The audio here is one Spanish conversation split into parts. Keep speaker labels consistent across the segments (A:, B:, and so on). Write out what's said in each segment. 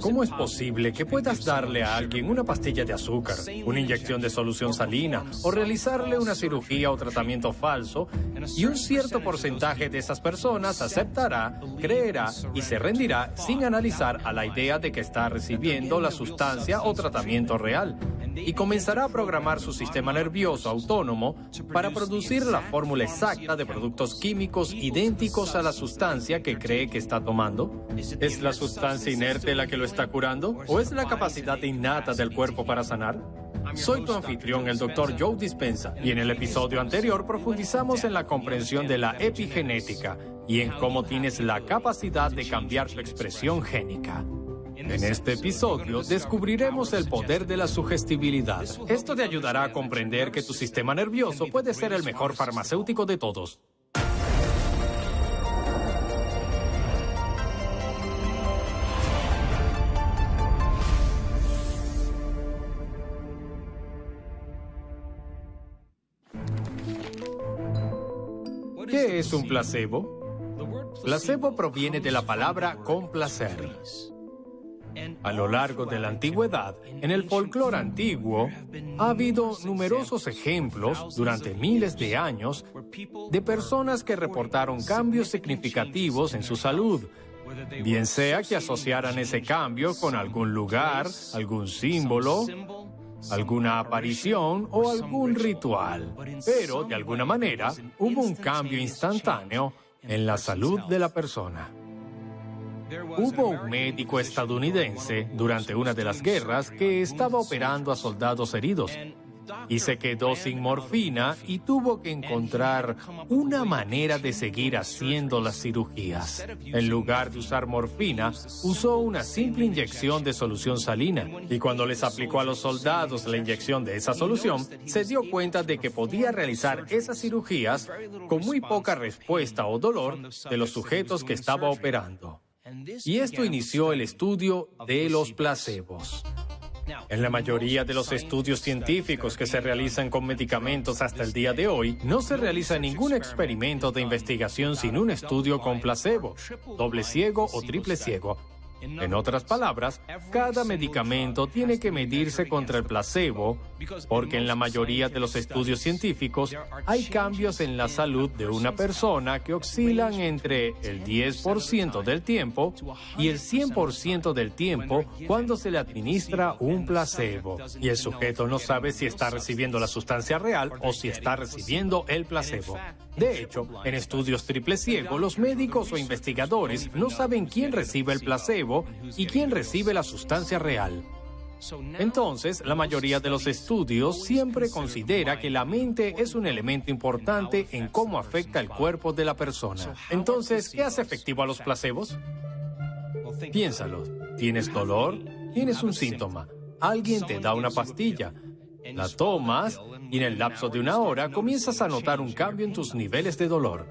A: ¿Cómo es posible que puedas darle a alguien una pastilla de azúcar, una inyección de solución salina o realizarle una cirugía o tratamiento falso y un cierto porcentaje de esas personas aceptará, creerá y se rendirá sin analizar a la idea de que está recibiendo la sustancia o tratamiento real? Y comenzará a programar su sistema nervioso autónomo para producir la fórmula exacta de productos químicos idénticos a la sustancia que cree que está tomando? ¿Es la sustancia inerte la que lo está curando? ¿O es la capacidad innata del cuerpo para sanar? Soy tu anfitrión, el Dr. Joe Dispensa, y en el episodio anterior profundizamos en la comprensión de la epigenética y en cómo tienes la capacidad de cambiar tu expresión génica. En este episodio descubriremos el poder de la sugestibilidad. Esto te ayudará a comprender que tu sistema nervioso puede ser el mejor farmacéutico de todos. ¿Qué es un placebo? Placebo proviene de la palabra complacer. A lo largo de la antigüedad, en el folclore antiguo, ha habido numerosos ejemplos durante miles de años de personas que reportaron cambios significativos en su salud, bien sea que asociaran ese cambio con algún lugar, algún símbolo, alguna aparición o algún ritual. Pero, de alguna manera, hubo un cambio instantáneo en la salud de la persona. Hubo un médico estadounidense durante una de las guerras que estaba operando a soldados heridos y se quedó sin morfina y tuvo que encontrar una manera de seguir haciendo las cirugías. En lugar de usar morfina, usó una simple inyección de solución salina y cuando les aplicó a los soldados la inyección de esa solución, se dio cuenta de que podía realizar esas cirugías con muy poca respuesta o dolor de los sujetos que estaba operando. Y esto inició el estudio de los placebos. En la mayoría de los estudios científicos que se realizan con medicamentos hasta el día de hoy, no se realiza ningún experimento de investigación sin un estudio con placebo, doble ciego o triple ciego, en otras palabras, cada medicamento tiene que medirse contra el placebo porque en la mayoría de los estudios científicos hay cambios en la salud de una persona que oscilan entre el 10% del tiempo y el 100% del tiempo cuando se le administra un placebo. Y el sujeto no sabe si está recibiendo la sustancia real o si está recibiendo el placebo. De hecho, en estudios triple ciego, los médicos o investigadores no saben quién recibe el placebo y quién recibe la sustancia real. Entonces, la mayoría de los estudios siempre considera que la mente es un elemento importante en cómo afecta el cuerpo de la persona. Entonces, ¿qué hace efectivo a los placebos? Piénsalo. ¿Tienes dolor? Tienes un síntoma. Alguien te da una pastilla. La tomas y en el lapso de una hora comienzas a notar un cambio en tus niveles de dolor.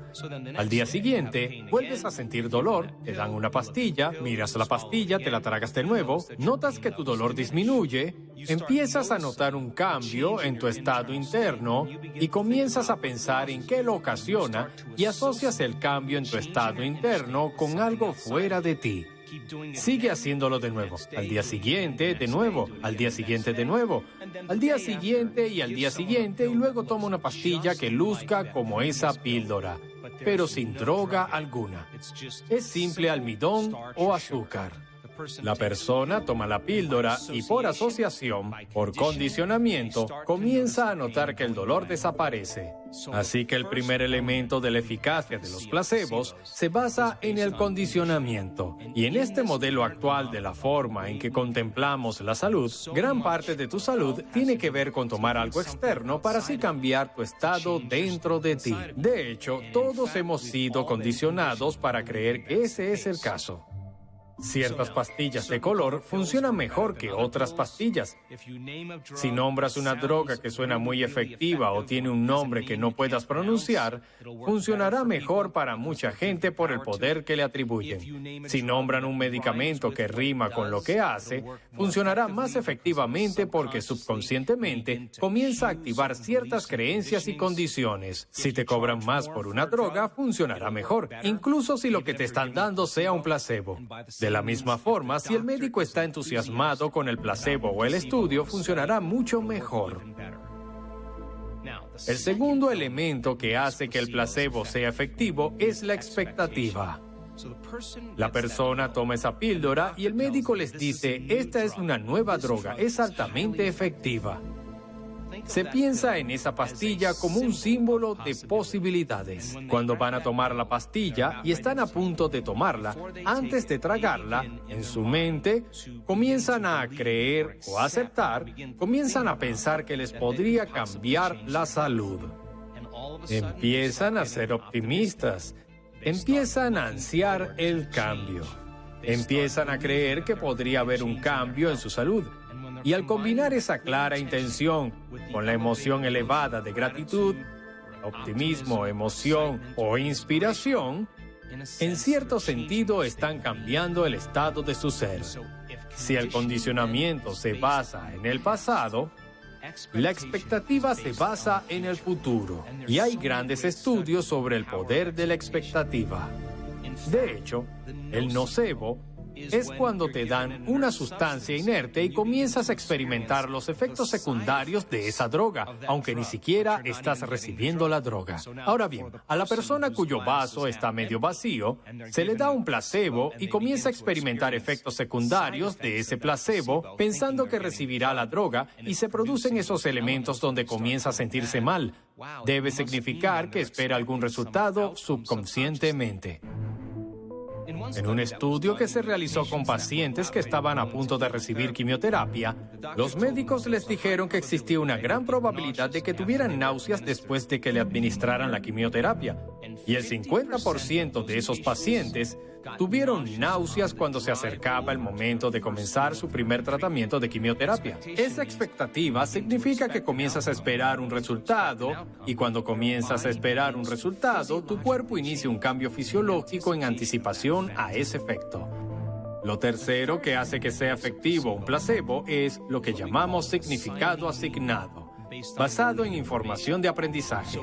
A: Al día siguiente, vuelves a sentir dolor, te dan una pastilla, miras la pastilla, te la tragas de nuevo, notas que tu dolor disminuye, empiezas a notar un cambio en tu estado interno y comienzas a pensar en qué lo ocasiona y asocias el cambio en tu estado interno con algo fuera de ti. Sigue haciéndolo de nuevo. Al día siguiente, de nuevo. Al día siguiente, de nuevo. Al día siguiente y al día siguiente y luego toma una pastilla que luzca como esa píldora, pero sin droga alguna. Es simple almidón o azúcar. La persona toma la píldora y por asociación, por condicionamiento, comienza a notar que el dolor desaparece. Así que el primer elemento de la eficacia de los placebos se basa en el condicionamiento. Y en este modelo actual de la forma en que contemplamos la salud, gran parte de tu salud tiene que ver con tomar algo externo para así cambiar tu estado dentro de ti. De hecho, todos hemos sido condicionados para creer que ese es el caso. Ciertas pastillas de color funcionan mejor que otras pastillas. Si nombras una droga que suena muy efectiva o tiene un nombre que no puedas pronunciar, funcionará mejor para mucha gente por el poder que le atribuyen. Si nombran un medicamento que rima con lo que hace, funcionará más efectivamente porque subconscientemente comienza a activar ciertas creencias y condiciones. Si te cobran más por una droga, funcionará mejor, incluso si lo que te están dando sea un placebo. La misma forma, si el médico está entusiasmado con el placebo o el estudio, funcionará mucho mejor. El segundo elemento que hace que el placebo sea efectivo es la expectativa. La persona toma esa píldora y el médico les dice, esta es una nueva droga, es altamente efectiva. Se piensa en esa pastilla como un símbolo de posibilidades. Cuando van a tomar la pastilla y están a punto de tomarla, antes de tragarla, en su mente, comienzan a creer o aceptar, comienzan a pensar que les podría cambiar la salud. Empiezan a ser optimistas, empiezan a ansiar el cambio. Empiezan a creer que podría haber un cambio en su salud. Y al combinar esa clara intención con la emoción elevada de gratitud, optimismo, emoción o inspiración, en cierto sentido están cambiando el estado de su ser. Si el condicionamiento se basa en el pasado, la expectativa se basa en el futuro y hay grandes estudios sobre el poder de la expectativa. De hecho, el nocebo es cuando te dan una sustancia inerte y comienzas a experimentar los efectos secundarios de esa droga, aunque ni siquiera estás recibiendo la droga. Ahora bien, a la persona cuyo vaso está medio vacío, se le da un placebo y comienza a experimentar efectos secundarios de ese placebo pensando que recibirá la droga y se producen esos elementos donde comienza a sentirse mal. Debe significar que espera algún resultado subconscientemente. En un estudio que se realizó con pacientes que estaban a punto de recibir quimioterapia, los médicos les dijeron que existía una gran probabilidad de que tuvieran náuseas después de que le administraran la quimioterapia. Y el 50% de esos pacientes tuvieron náuseas cuando se acercaba el momento de comenzar su primer tratamiento de quimioterapia. Esa expectativa significa que comienzas a esperar un resultado y cuando comienzas a esperar un resultado, tu cuerpo inicia un cambio fisiológico en anticipación a ese efecto. Lo tercero que hace que sea efectivo un placebo es lo que llamamos significado asignado basado en información de aprendizaje.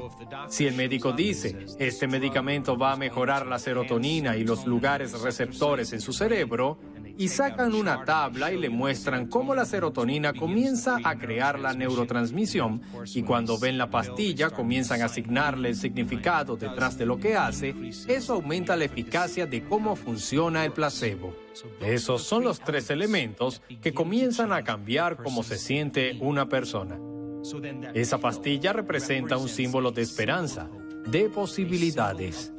A: Si el médico dice, este medicamento va a mejorar la serotonina y los lugares receptores en su cerebro, y sacan una tabla y le muestran cómo la serotonina comienza a crear la neurotransmisión y cuando ven la pastilla comienzan a asignarle el significado detrás de lo que hace, eso aumenta la eficacia de cómo funciona el placebo. Esos son los tres elementos que comienzan a cambiar cómo se siente una persona. Esa pastilla representa un símbolo de esperanza, de posibilidades.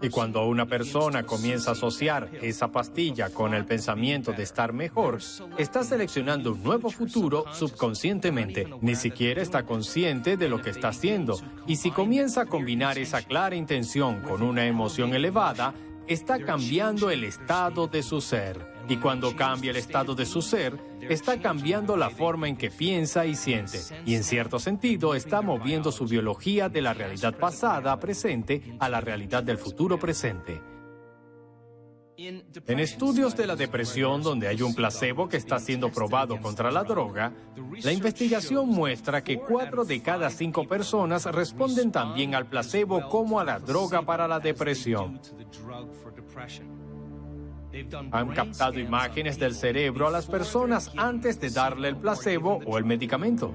A: Y cuando una persona comienza a asociar esa pastilla con el pensamiento de estar mejor, está seleccionando un nuevo futuro subconscientemente. Ni siquiera está consciente de lo que está haciendo. Y si comienza a combinar esa clara intención con una emoción elevada, está cambiando el estado de su ser. Y cuando cambia el estado de su ser, está cambiando la forma en que piensa y siente. Y en cierto sentido está moviendo su biología de la realidad pasada presente a la realidad del futuro presente. En estudios de la depresión donde hay un placebo que está siendo probado contra la droga, la investigación muestra que cuatro de cada cinco personas responden también al placebo como a la droga para la depresión. Han captado imágenes del cerebro a las personas antes de darle el placebo o el medicamento.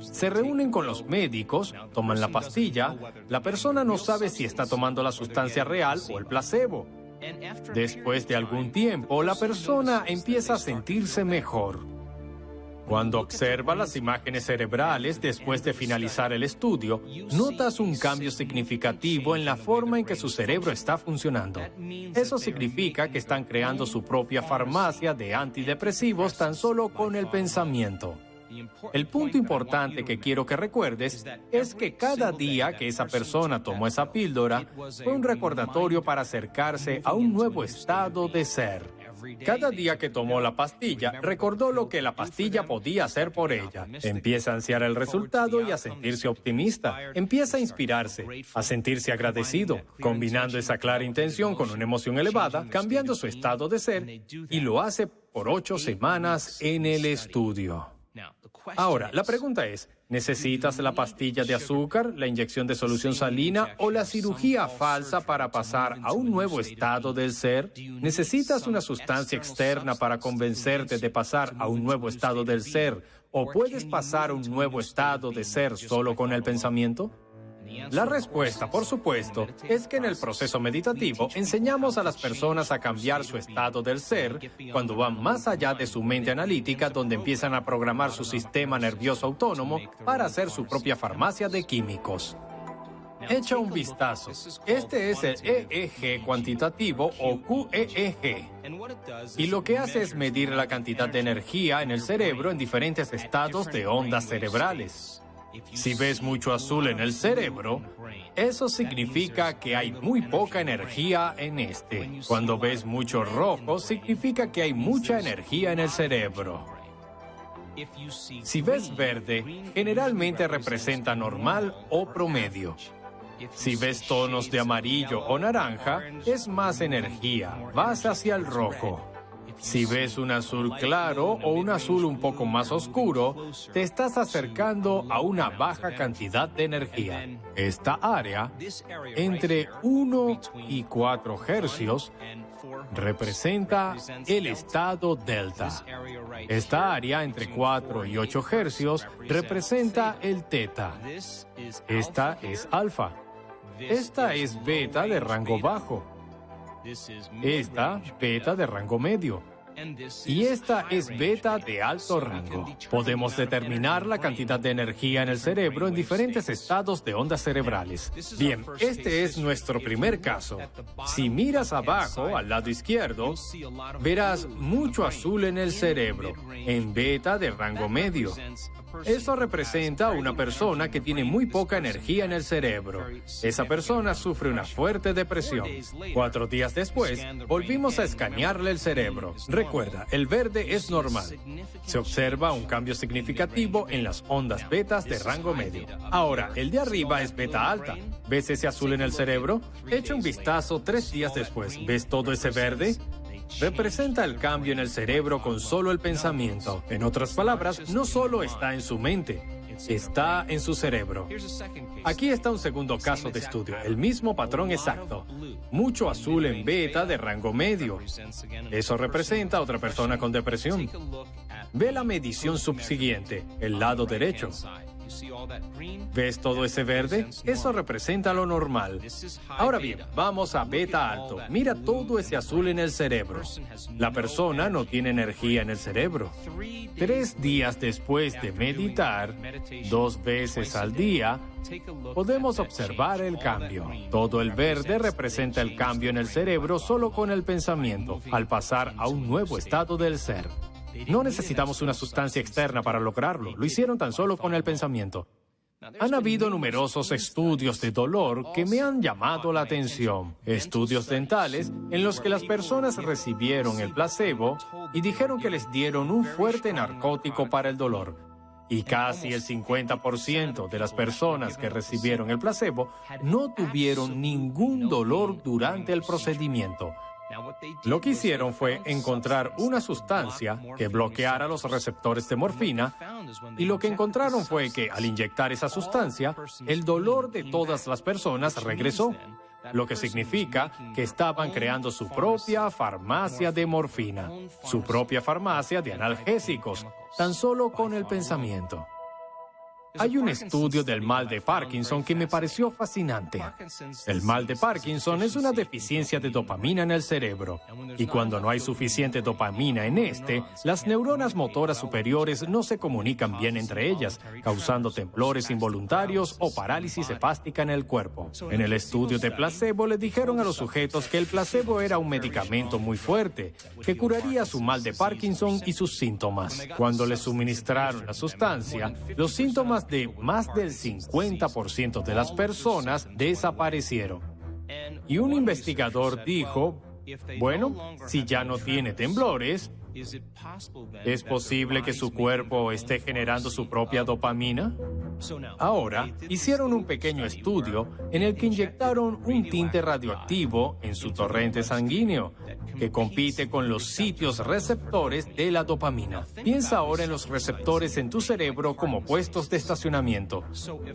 A: Se reúnen con los médicos, toman la pastilla, la persona no sabe si está tomando la sustancia real o el placebo. Después de algún tiempo, la persona empieza a sentirse mejor. Cuando observa las imágenes cerebrales después de finalizar el estudio, notas un cambio significativo en la forma en que su cerebro está funcionando. Eso significa que están creando su propia farmacia de antidepresivos tan solo con el pensamiento. El punto importante que quiero que recuerdes es que cada día que esa persona tomó esa píldora fue un recordatorio para acercarse a un nuevo estado de ser. Cada día que tomó la pastilla, recordó lo que la pastilla podía hacer por ella. Empieza a ansiar el resultado y a sentirse optimista. Empieza a inspirarse, a sentirse agradecido, combinando esa clara intención con una emoción elevada, cambiando su estado de ser, y lo hace por ocho semanas en el estudio. Ahora, la pregunta es, ¿Necesitas la pastilla de azúcar, la inyección de solución salina o la cirugía falsa para pasar a un nuevo estado del ser? ¿Necesitas una sustancia externa para convencerte de pasar a un nuevo estado del ser? ¿O puedes pasar a un nuevo estado de ser solo con el pensamiento? La respuesta, por supuesto, es que en el proceso meditativo enseñamos a las personas a cambiar su estado del ser cuando van más allá de su mente analítica donde empiezan a programar su sistema nervioso autónomo para hacer su propia farmacia de químicos. Echa un vistazo. Este es el EEG cuantitativo o QEEG. Y lo que hace es medir la cantidad de energía en el cerebro en diferentes estados de ondas cerebrales. Si ves mucho azul en el cerebro, eso significa que hay muy poca energía en este. Cuando ves mucho rojo, significa que hay mucha energía en el cerebro. Si ves verde, generalmente representa normal o promedio. Si ves tonos de amarillo o naranja, es más energía, vas hacia el rojo. Si ves un azul claro o un azul un poco más oscuro, te estás acercando a una baja cantidad de energía. Esta área, entre 1 y 4 hercios, representa el estado delta. Esta área, entre 4 y 8 hercios, representa el teta. Esta es alfa. Esta es beta de rango bajo. Esta, beta de rango medio. Y esta es beta de alto rango. Podemos determinar la cantidad de energía en el cerebro en diferentes estados de ondas cerebrales. Bien, este es nuestro primer caso. Si miras abajo, al lado izquierdo, verás mucho azul en el cerebro, en beta de rango medio. Eso representa a una persona que tiene muy poca energía en el cerebro. Esa persona sufre una fuerte depresión. Cuatro días después, volvimos a escanearle el cerebro. Recuerda, el verde es normal. Se observa un cambio significativo en las ondas betas de rango medio. Ahora, el de arriba es beta alta. ¿Ves ese azul en el cerebro? Echa un vistazo tres días después. ¿Ves todo ese verde? Representa el cambio en el cerebro con solo el pensamiento. En otras palabras, no solo está en su mente, está en su cerebro. Aquí está un segundo caso de estudio, el mismo patrón exacto. Mucho azul en beta de rango medio. Eso representa a otra persona con depresión. Ve la medición subsiguiente, el lado derecho. ¿Ves todo ese verde? Eso representa lo normal. Ahora bien, vamos a beta alto. Mira todo ese azul en el cerebro. La persona no tiene energía en el cerebro. Tres días después de meditar, dos veces al día, podemos observar el cambio. Todo el verde representa el cambio en el cerebro solo con el pensamiento, al pasar a un nuevo estado del ser. No necesitamos una sustancia externa para lograrlo, lo hicieron tan solo con el pensamiento. Han habido numerosos estudios de dolor que me han llamado la atención. Estudios dentales en los que las personas recibieron el placebo y dijeron que les dieron un fuerte narcótico para el dolor. Y casi el 50% de las personas que recibieron el placebo no tuvieron ningún dolor durante el procedimiento. Lo que hicieron fue encontrar una sustancia que bloqueara los receptores de morfina y lo que encontraron fue que al inyectar esa sustancia, el dolor de todas las personas regresó, lo que significa que estaban creando su propia farmacia de morfina, su propia farmacia de analgésicos, tan solo con el pensamiento. Hay un estudio del mal de Parkinson que me pareció fascinante. El mal de Parkinson es una deficiencia de dopamina en el cerebro. Y cuando no hay suficiente dopamina en este, las neuronas motoras superiores no se comunican bien entre ellas, causando temblores involuntarios o parálisis hepástica en el cuerpo. En el estudio de placebo le dijeron a los sujetos que el placebo era un medicamento muy fuerte, que curaría su mal de Parkinson y sus síntomas. Cuando le suministraron la sustancia, los síntomas de más del 50% de las personas desaparecieron. Y un investigador dijo, bueno, si ya no tiene temblores, ¿es posible que su cuerpo esté generando su propia dopamina? Ahora, hicieron un pequeño estudio en el que inyectaron un tinte radioactivo en su torrente sanguíneo que compite con los sitios receptores de la dopamina. Piensa ahora en los receptores en tu cerebro como puestos de estacionamiento.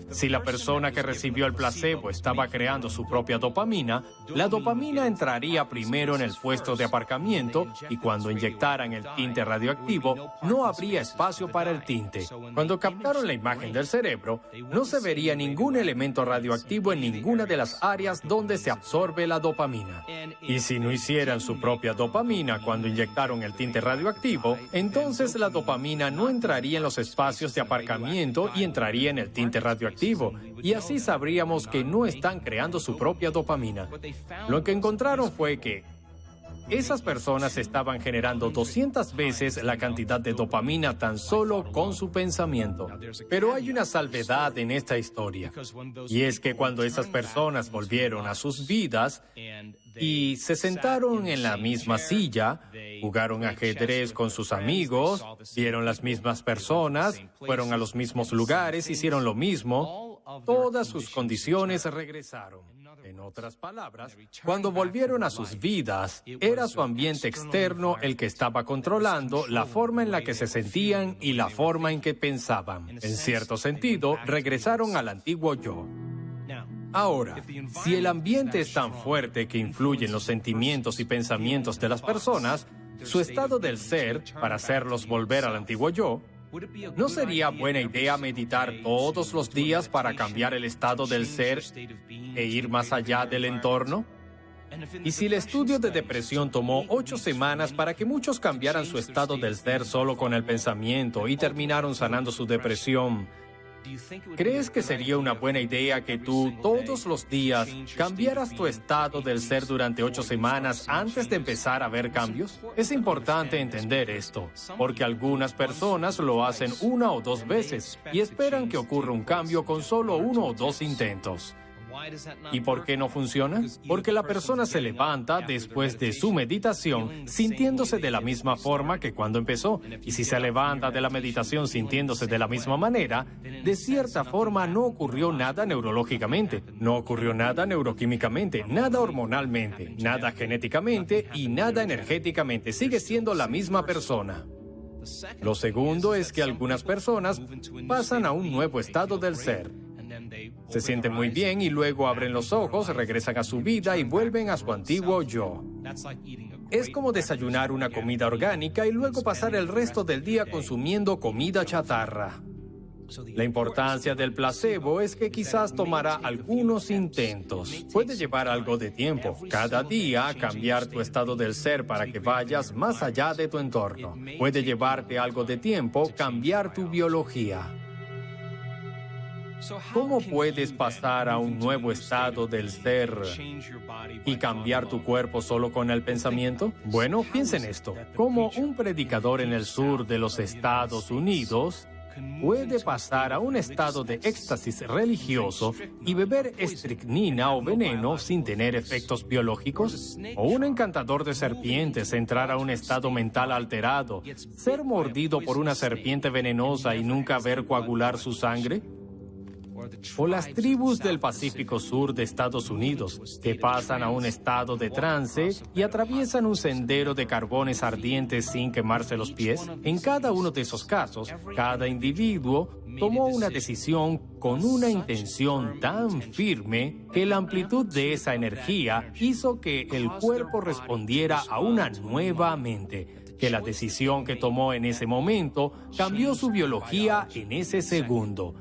A: Si la persona que recibió el placebo estaba creando su propia dopamina, la dopamina entraría primero en el puesto de aparcamiento y cuando inyectaran el tinte radioactivo, no habría espacio para el tinte. Cuando captaron la imagen del cerebro, no se vería ningún elemento radioactivo en ninguna de las áreas donde se absorbe la dopamina. Y si no hicieran su propia dopamina cuando inyectaron el tinte radioactivo, entonces la dopamina no entraría en los espacios de aparcamiento y entraría en el tinte radioactivo. Y así sabríamos que no están creando su propia dopamina. Lo que encontraron fue que esas personas estaban generando 200 veces la cantidad de dopamina tan solo con su pensamiento. Pero hay una salvedad en esta historia. Y es que cuando esas personas volvieron a sus vidas y se sentaron en la misma silla, jugaron ajedrez con sus amigos, vieron las mismas personas, fueron a los mismos lugares, hicieron lo mismo, todas sus condiciones regresaron. En otras palabras, cuando volvieron a sus vidas, era su ambiente externo el que estaba controlando la forma en la que se sentían y la forma en que pensaban. En cierto sentido, regresaron al antiguo yo. Ahora, si el ambiente es tan fuerte que influye en los sentimientos y pensamientos de las personas, su estado del ser, para hacerlos volver al antiguo yo, ¿No sería buena idea meditar todos los días para cambiar el estado del ser e ir más allá del entorno? Y si el estudio de depresión tomó ocho semanas para que muchos cambiaran su estado del ser solo con el pensamiento y terminaron sanando su depresión, ¿Crees que sería una buena idea que tú todos los días cambiaras tu estado del ser durante ocho semanas antes de empezar a ver cambios? Es importante entender esto, porque algunas personas lo hacen una o dos veces y esperan que ocurra un cambio con solo uno o dos intentos. ¿Y por qué no funciona? Porque la persona se levanta después de su meditación sintiéndose de la misma forma que cuando empezó. Y si se levanta de la meditación sintiéndose de la misma manera, de cierta forma no ocurrió nada neurológicamente, no ocurrió nada neuroquímicamente, nada hormonalmente, nada genéticamente y nada energéticamente. Sigue siendo la misma persona. Lo segundo es que algunas personas pasan a un nuevo estado del ser se sienten muy bien y luego abren los ojos, regresan a su vida y vuelven a su antiguo yo. Es como desayunar una comida orgánica y luego pasar el resto del día consumiendo comida chatarra. La importancia del placebo es que quizás tomará algunos intentos. Puede llevar algo de tiempo, cada día, cambiar tu estado del ser para que vayas más allá de tu entorno. Puede llevarte algo de tiempo cambiar tu biología. ¿Cómo puedes pasar a un nuevo estado del ser y cambiar tu cuerpo solo con el pensamiento? Bueno, piensen esto. Como un predicador en el sur de los Estados Unidos puede pasar a un estado de éxtasis religioso y beber estricnina o veneno sin tener efectos biológicos? ¿O un encantador de serpientes entrar a un estado mental alterado, ser mordido por una serpiente venenosa y nunca ver coagular su sangre? O las tribus del Pacífico Sur de Estados Unidos, que pasan a un estado de trance y atraviesan un sendero de carbones ardientes sin quemarse los pies. En cada uno de esos casos, cada individuo tomó una decisión con una intención tan firme que la amplitud de esa energía hizo que el cuerpo respondiera a una nueva mente que la decisión que tomó en ese momento cambió su biología en ese segundo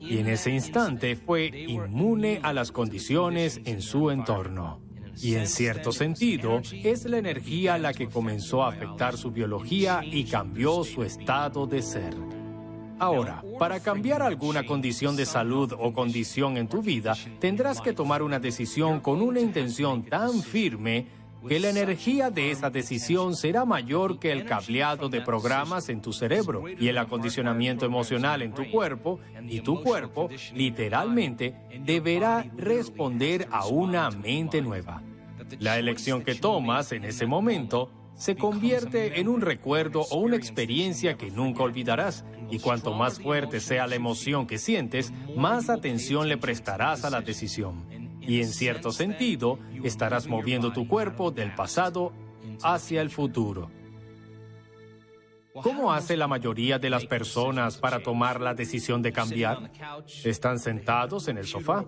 A: y en ese instante fue inmune a las condiciones en su entorno. Y en cierto sentido, es la energía la que comenzó a afectar su biología y cambió su estado de ser. Ahora, para cambiar alguna condición de salud o condición en tu vida, tendrás que tomar una decisión con una intención tan firme que la energía de esa decisión será mayor que el cableado de programas en tu cerebro y el acondicionamiento emocional en tu cuerpo, y tu cuerpo literalmente deberá responder a una mente nueva. La elección que tomas en ese momento se convierte en un recuerdo o una experiencia que nunca olvidarás, y cuanto más fuerte sea la emoción que sientes, más atención le prestarás a la decisión y en cierto sentido estarás moviendo tu cuerpo del pasado hacia el futuro. ¿Cómo hace la mayoría de las personas para tomar la decisión de cambiar? Están sentados en el sofá,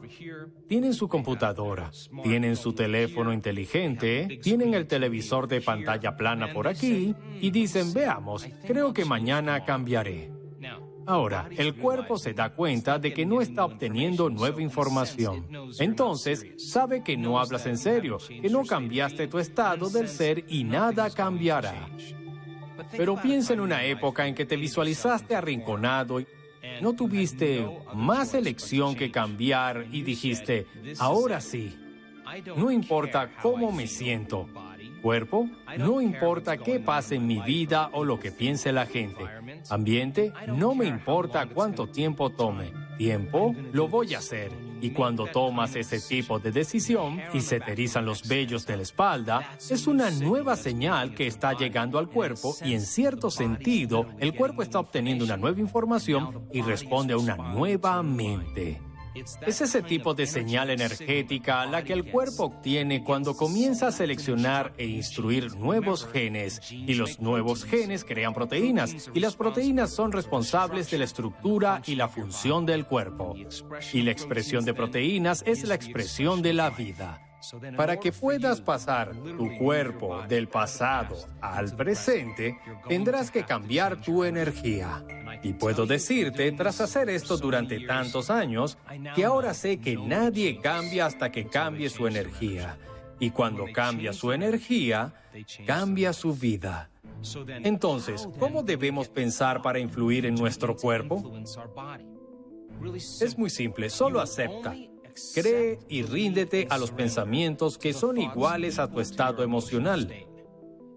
A: tienen su computadora, tienen su teléfono inteligente, tienen el televisor de pantalla plana por aquí y dicen, veamos, creo que mañana cambiaré. Ahora, el cuerpo se da cuenta de que no está obteniendo nueva información. Entonces, sabe que no hablas en serio, que no cambiaste tu estado del ser y nada cambiará. Pero piensa en una época en que te visualizaste arrinconado y no tuviste más elección que cambiar y dijiste, ahora sí, no importa cómo me siento, cuerpo, no importa qué pase en mi vida o lo que piense la gente. Ambiente, no me importa cuánto tiempo tome. Tiempo, lo voy a hacer. Y cuando tomas ese tipo de decisión y se te erizan los vellos de la espalda, es una nueva señal que está llegando al cuerpo y en cierto sentido el cuerpo está obteniendo una nueva información y responde a una nueva mente. Es ese tipo de señal energética la que el cuerpo obtiene cuando comienza a seleccionar e instruir nuevos genes y los nuevos genes crean proteínas y las proteínas son responsables de la estructura y la función del cuerpo. Y la expresión de proteínas es la expresión de la vida. Para que puedas pasar tu cuerpo del pasado al presente, tendrás que cambiar tu energía. Y puedo decirte, tras hacer esto durante tantos años, que ahora sé que nadie cambia hasta que cambie su energía. Y cuando cambia su energía, cambia su vida. Entonces, ¿cómo debemos pensar para influir en nuestro cuerpo? Es muy simple, solo acepta. Cree y ríndete a los pensamientos que son iguales a tu estado emocional.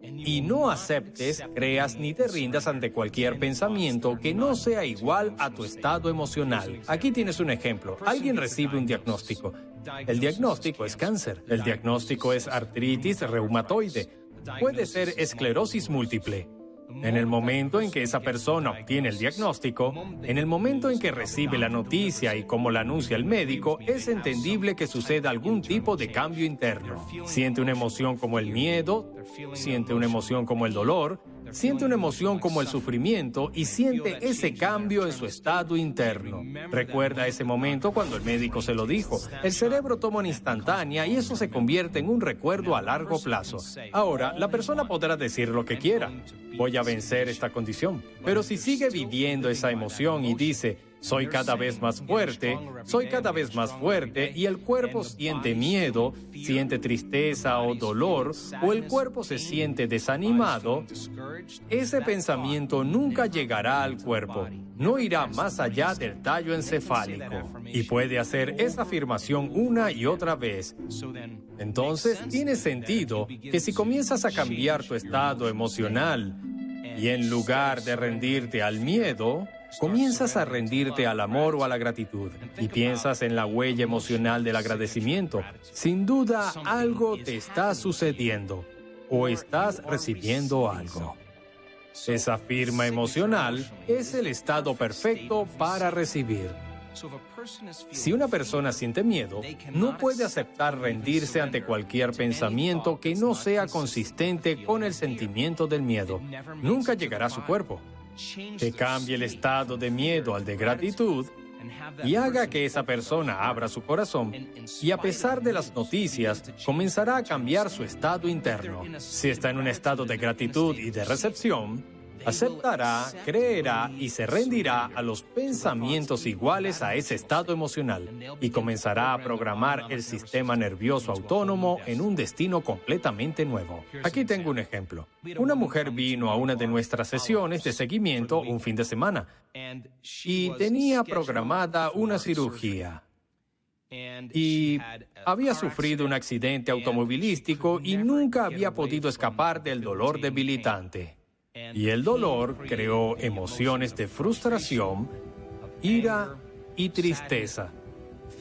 A: Y no aceptes, creas ni te rindas ante cualquier pensamiento que no sea igual a tu estado emocional. Aquí tienes un ejemplo. Alguien recibe un diagnóstico. El diagnóstico es cáncer. El diagnóstico es artritis reumatoide. Puede ser esclerosis múltiple. En el momento en que esa persona obtiene el diagnóstico, en el momento en que recibe la noticia y como la anuncia el médico, es entendible que suceda algún tipo de cambio interno. Siente una emoción como el miedo, siente una emoción como el dolor, siente una emoción como el sufrimiento y siente ese cambio en su estado interno. Recuerda ese momento cuando el médico se lo dijo. El cerebro toma una instantánea y eso se convierte en un recuerdo a largo plazo. Ahora, la persona podrá decir lo que quiera. Voy a vencer esta condición. Pero si sigue viviendo esa emoción y dice, soy cada vez más fuerte, soy cada vez más fuerte y el cuerpo siente miedo, siente tristeza o dolor o el cuerpo se siente desanimado, ese pensamiento nunca llegará al cuerpo, no irá más allá del tallo encefálico y puede hacer esa afirmación una y otra vez. Entonces tiene sentido que si comienzas a cambiar tu estado emocional y en lugar de rendirte al miedo, comienzas a rendirte al amor o a la gratitud y piensas en la huella emocional del agradecimiento, sin duda algo te está sucediendo o estás recibiendo algo. Esa firma emocional es el estado perfecto para recibir. Si una persona siente miedo, no puede aceptar rendirse ante cualquier pensamiento que no sea consistente con el sentimiento del miedo. Nunca llegará a su cuerpo que cambie el estado de miedo al de gratitud y haga que esa persona abra su corazón y a pesar de las noticias comenzará a cambiar su estado interno. Si está en un estado de gratitud y de recepción, aceptará, creerá y se rendirá a los pensamientos iguales a ese estado emocional y comenzará a programar el sistema nervioso autónomo en un destino completamente nuevo. Aquí tengo un ejemplo. Una mujer vino a una de nuestras sesiones de seguimiento un fin de semana y tenía programada una cirugía y había sufrido un accidente automovilístico y nunca había podido escapar del dolor debilitante. Y el dolor creó emociones de frustración, ira y tristeza.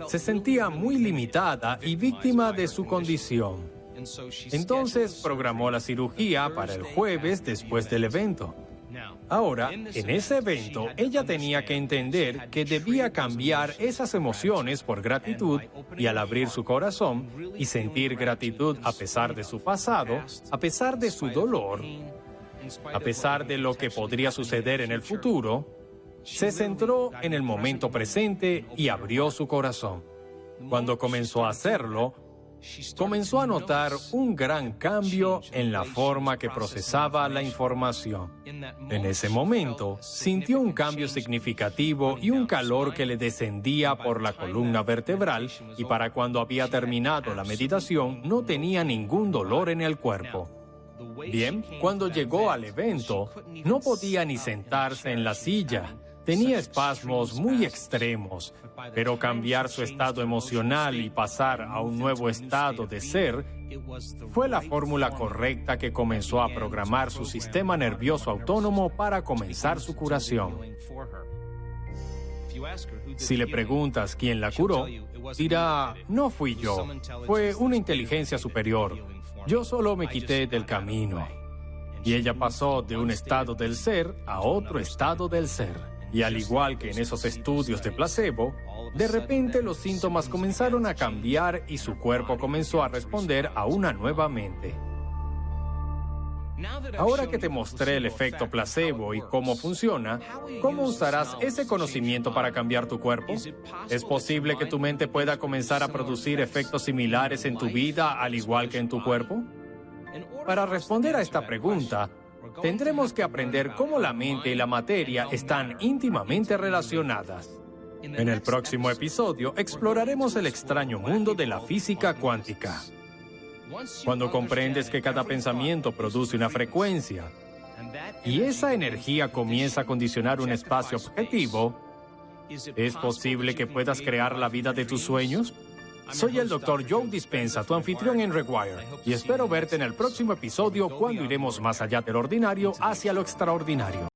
A: Se sentía muy limitada y víctima de su condición. Entonces programó la cirugía para el jueves después del evento. Ahora, en ese evento, ella tenía que entender que debía cambiar esas emociones por gratitud y al abrir su corazón y sentir gratitud a pesar de su pasado, a pesar de su dolor, a pesar de lo que podría suceder en el futuro, se centró en el momento presente y abrió su corazón. Cuando comenzó a hacerlo, comenzó a notar un gran cambio en la forma que procesaba la información. En ese momento, sintió un cambio significativo y un calor que le descendía por la columna vertebral y para cuando había terminado la meditación no tenía ningún dolor en el cuerpo. Bien, cuando llegó al evento, no podía ni sentarse en la silla. Tenía espasmos muy extremos, pero cambiar su estado emocional y pasar a un nuevo estado de ser fue la fórmula correcta que comenzó a programar su sistema nervioso autónomo para comenzar su curación. Si le preguntas quién la curó, dirá, no fui yo, fue una inteligencia superior. Yo solo me quité del camino. Y ella pasó de un estado del ser a otro estado del ser. Y al igual que en esos estudios de placebo, de repente los síntomas comenzaron a cambiar y su cuerpo comenzó a responder a una nueva mente. Ahora que te mostré el efecto placebo y cómo funciona, ¿cómo usarás ese conocimiento para cambiar tu cuerpo? ¿Es posible que tu mente pueda comenzar a producir efectos similares en tu vida al igual que en tu cuerpo? Para responder a esta pregunta, tendremos que aprender cómo la mente y la materia están íntimamente relacionadas. En el próximo episodio exploraremos el extraño mundo de la física cuántica. Cuando comprendes que cada pensamiento produce una frecuencia y esa energía comienza a condicionar un espacio objetivo, ¿es posible que puedas crear la vida de tus sueños? Soy el Dr. Joe Dispensa, tu anfitrión en Require, y espero verte en el próximo episodio cuando iremos más allá del ordinario hacia lo extraordinario.